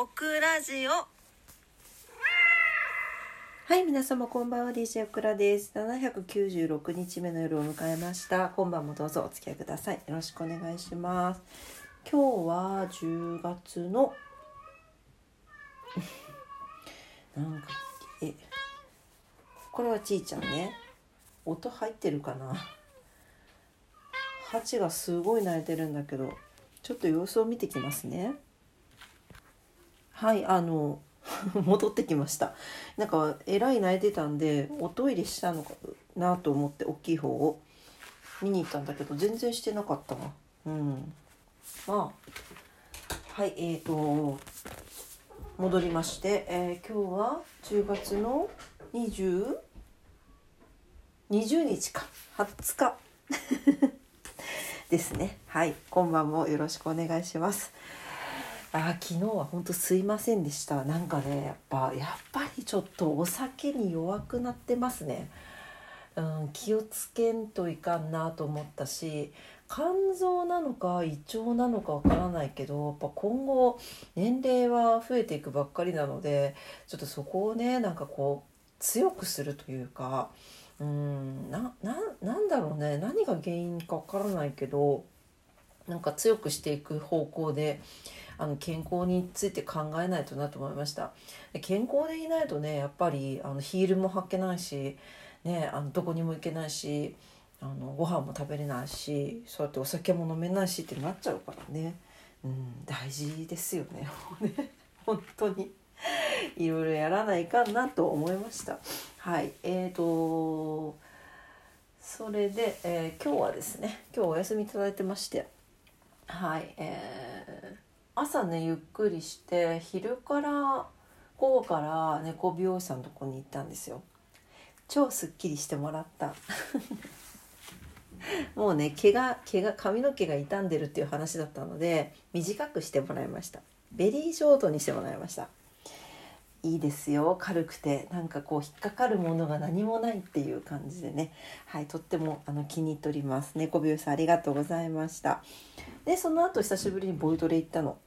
オクラジオはい、皆様こんばんは DJ オクラです。796日目の夜を迎えました。今晩もどうぞお付き合いください。よろしくお願いします。今日は10月の なんかえこれはちいちゃんね。音入ってるかな？ハチがすごい鳴いてるんだけど、ちょっと様子を見てきますね。はい、あの 戻ってきました。なんかえらい泣いてたんでおトイレしたのかなと思って大きい方を。見に行ったんだけど全然してなかったわうん。まあはいえーと戻りまして、えー今日は10月の20 20日か。20日。ですね。はい今晩もよろしくお願いします。あ昨日は本当すいませんでした。なんかねやっぱやっぱりちょっとお酒に弱くなってますね、うん、気をつけんといかんなと思ったし肝臓なのか胃腸なのかわからないけどやっぱ今後年齢は増えていくばっかりなのでちょっとそこをねなんかこう強くするというかうんなななんだろうね。何が原因かわからないけどなんか強くしていく方向であの健康について考えないとなと思いました。で健康でいないとねやっぱりあのヒールも履けないし、ね、あのどこにも行けないしあのご飯も食べれないしそうやってお酒も飲めないしってなっちゃうからね、うん、大事ですよ ね。本当に。いろいろやらないかんなと思いました。はいえーとそれで、えー今日はですね今日お休みいただいてまして。はいえー朝ねゆっくりして昼から午後から猫美容師さんのとこに行ったんですよ。超すっきりしてもらった。もうね毛が毛が髪の毛が傷んでるっていう話だったので短くしてもらいました。ベリーショートにしてもらいました。いいですよ軽くて。なんかこう引っかかるものが何もないっていう感じでね。はいとってもあの気に入っております。猫美容師さんありがとうございました。でその後久しぶりにボイトレ行ったの。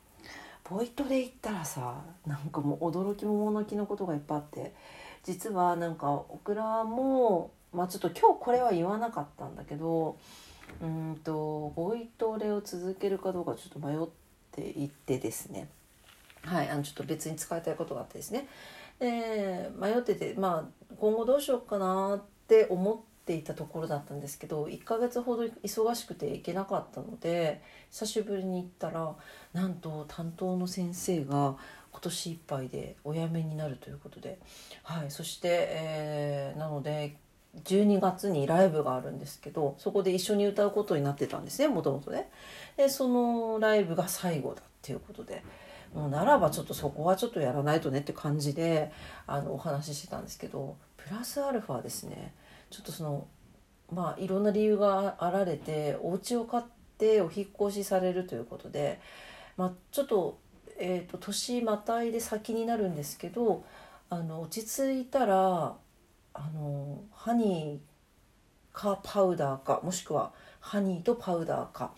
ボイトレ行ったらさなんかもう驚きものきのことがいっぱいあって。実はなんかオクラもまあちょっと今日これは言わなかったんだけどうんとボイトレを続けるかどうかちょっと迷っていてですね。はいあのちょっと別に使いたいことがあってですね。で迷っててまあ今後どうしようかなって思ってていたところだったんですけど1ヶ月ほど忙しくて行けなかったので久しぶりに行ったらなんと担当の先生が今年いっぱいでお辞めになるということで、はい、そして、えーなので12月にライブがあるんですけどそこで一緒に歌うことになってたんですねもともとね。でそのライブが最後だっていうことで。もうならばちょっとそこはちょっとやらないとねって感じであのお話ししてたんですけどプラスアルファですねちょっとそのまあいろんな理由があられてお家を買ってお引っ越しされるということで、まあ、ちょっと,、えー、と年またいで先になるんですけどあの落ち着いたらあのハニーかパウダーかもしくはハニーとパウダーか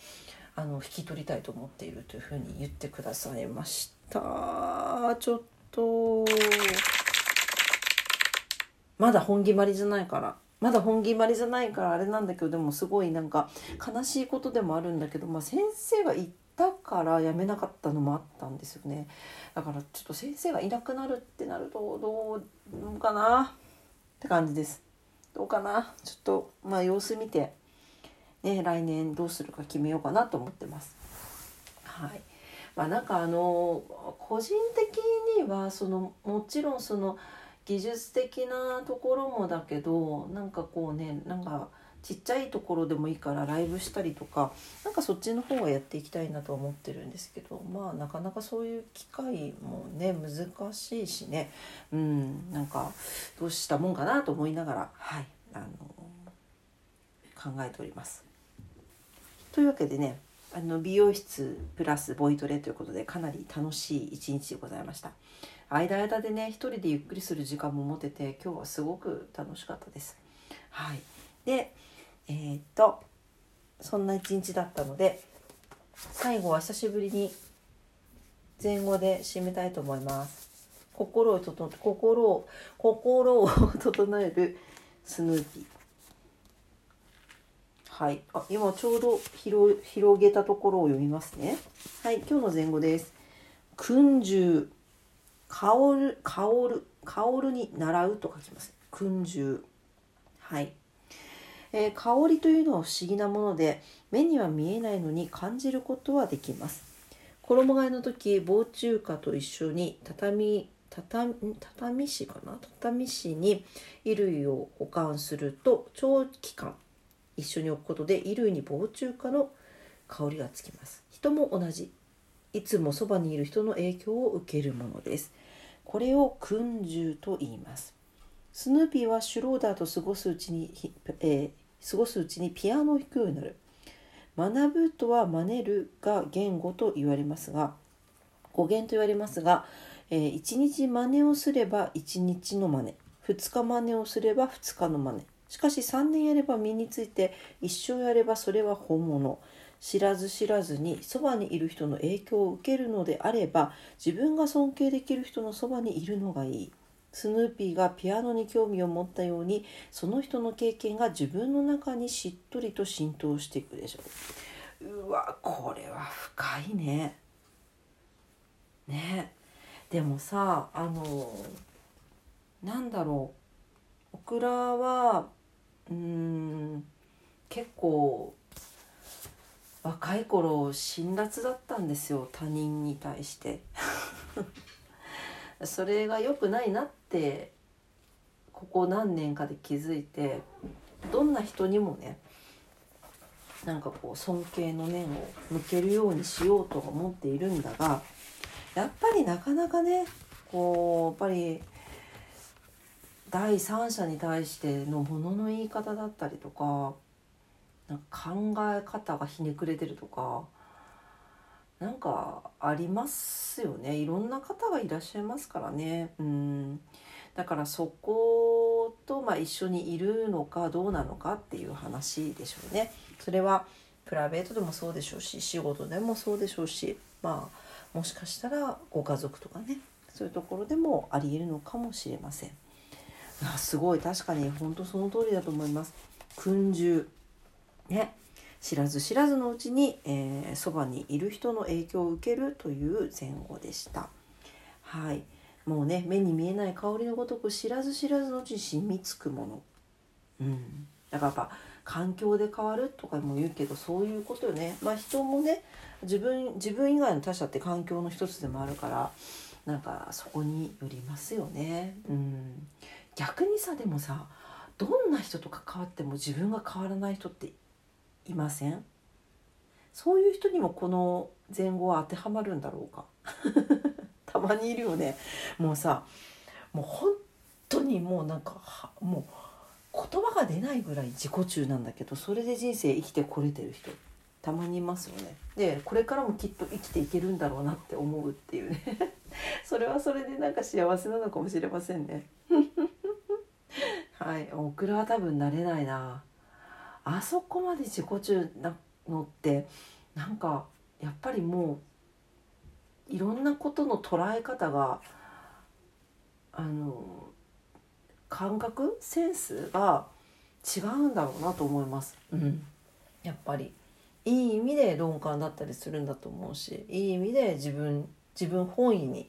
あの引き取りたいと思っているというふうに言ってくださいました。ちょっとまだ本決まりじゃないから。まだ本決まりじゃないからあれなんだけどでもすごいなんか悲しいことでもあるんだけど、まあ、先生が言ったからやめなかったのもあったんですよね。だからちょっと先生がいなくなるってなるとどうかな？って感じです。どうかな？ちょっとまあ様子見て。ね来年どうするか決めようかなと思ってます。はい。まあなんかあの個人的にはそのもちろんその技術的なところもだけどなんかこうねなんかちっちゃいところでもいいからライブしたりとかなんかそっちの方はやっていきたいなと思ってるんですけどまあなかなかそういう機会もね難しいしねうんなんかどうしたもんかなと思いながらはいあの考えております。というわけでねあの美容室プラスボイトレということでかなり楽しい一日でございました間間でね一人でゆっくりする時間も持てて今日はすごく楽しかったです。はい。でえーっとそんな一日だったので最後は久しぶりに前後で締めたいと思います。心を整心を心を整えるスヌーピー。はい。あ今ちょうど広広げたところを読みますね。はい今日の前後です。訓従。香る香る香るに習うと書きます。訓従はい。えー、香りというのは不思議なもので目には見えないのに感じることはできます。衣替えの時防虫花と一緒に畳畳畳紙かな？畳紙に衣類を保管すると長期間一緒に置くことで衣類に防虫花の香りがつきます。人も同じ。いつもそばにいる人の影響を受けるものです。これを訓従と言います。スヌーピーはシュローダーと過ごすうちに、えー、過ごすうちにピアノを弾くようになる。学ぶとは真似るが言語と言われますが語源と言われますが、えー、1日真似をすれば1日の真似。2日真似をすれば2日の真似。しかし3年やれば身について一生やればそれは本物。知らず知らずにそばにいる人の影響を受けるのであれば自分が尊敬できる人のそばにいるのがいい。スヌーピーがピアノに興味を持ったようにその人の経験が自分の中にしっとりと浸透していくでしょう。うわこれは深いね。ね。でもさあのなんだろう。オクラはうん結構若い頃辛辣だったんですよ他人に対して。それが良くないなってここ何年かで気づいてどんな人にもねなんかこう尊敬の念を向けるようにしようとは思っているんだがやっぱりなかなかねこうやっぱり第三者に対してのものの言い方だったりとか考え方がひねくれてるとかなんかありますよね。いろんな方がいらっしゃいますからね。うん。だからそこと、まあ、一緒にいるのかどうなのかっていう話でしょうね。それはプライベートでもそうでしょうし仕事でもそうでしょうしまあもしかしたらご家族とかねそういうところでもありえるのかもしれません。あすごい。確かに本当その通りだと思います。訓従ね。知らず知らずのうちにそば、にいる人の影響を受けるという前後でした。はい。もうね目に見えない香りのごとく知らず知らずのうちに染みつくもの、うん、だからやっぱ環境で変わるとかも言うけどそういうことよね。まあ人もね自分自分以外の他者って環境の一つでもあるからなんかそこによりますよね、うん、逆にさでもさどんな人と関わっても自分が変わらない人っていません？そういう人にもこの前後は当てはまるんだろうか？たまにいるよね。もうさもう本当にもうなんかもう言葉が出ないぐらい自己中なんだけどそれで人生生きてこれてる人たまにいますよね。でこれからもきっと生きていけるんだろうなって思うっていうね。それはそれでなんか幸せなのかもしれませんね。はいオクラは多分慣れないな。あそこまで自己中なのってなんかやっぱりもういろんなことの捉え方があの感覚センスが違うんだろうなと思います。うん、やっぱりいい意味で鈍感だったりするんだと思うしいい意味で自分自分本位に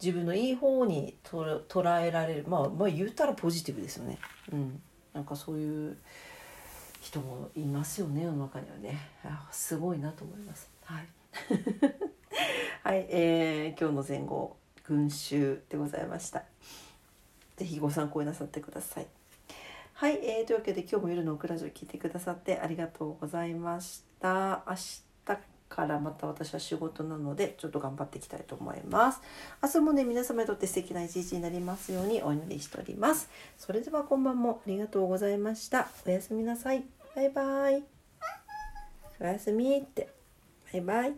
自分のいい方に捉えられるまあまあ言ったらポジティブですよね。うん、なんかそういう人もいますよね世の中にはね。すごいなと思います。はい。はい、えー、今日の前後群衆でございました。是非ご参考になさってください。はい、えー、というわけで今日も夜のオクラジオ聞いてくださってありがとうございました。明日からまた私は仕事なのでちょっと頑張っていきたいと思います。明日もね皆様にとって素敵な一日になりますようにお祈りしております。それでは今晩もありがとうございました。おやすみなさい。バイバイ。おやすみって。バイバイ。